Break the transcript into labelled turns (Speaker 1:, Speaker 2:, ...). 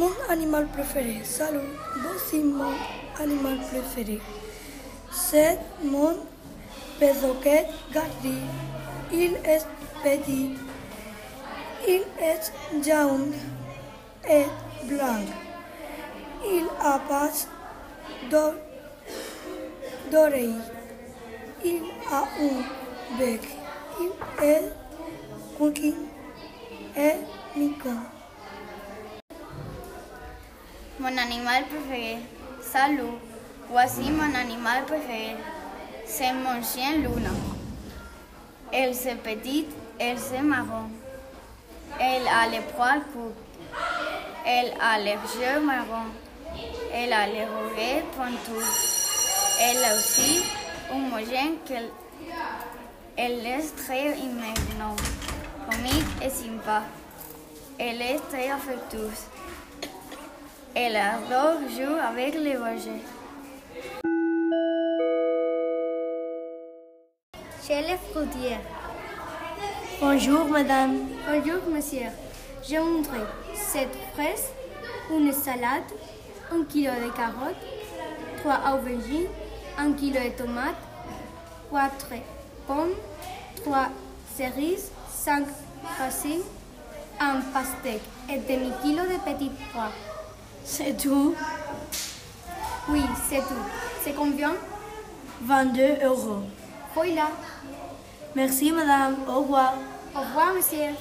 Speaker 1: Mon animal préféré. Salut. Voici mon animal préféré. C'est mon perroquet Gardi. Il est petit. Il est jaune et blanc. Il a pas d'oreilles. Il a un bec. Il est cooking et mignon.
Speaker 2: Mon animal préféré. Salut. Voici mon animal préféré. C'est mon chien Luna. Elle est petite, elle est marron. Elle a les poils courts. Elle a les yeux marrons. Elle a les oreilles pointues. Elle a aussi homogène qu'elle elle est très immigrante, comique et sympa. Elle est très affectueuse. Elle adore jouer avec les objets.
Speaker 3: Chez les fruitières.
Speaker 4: Bonjour madame.
Speaker 3: Bonjour monsieur. Je voudrais cette fraise, une salade, un kilo de carottes, trois aubergines, un kilo de tomates, quatre pommes, trois cerises, cinq racines, un pastèque et demi kilo de petits pois.
Speaker 4: C'est tout
Speaker 3: Oui, c'est tout. C'est combien?
Speaker 4: 22 euros.
Speaker 3: Voilà.
Speaker 4: Merci madame. Au revoir.
Speaker 3: Au revoir monsieur.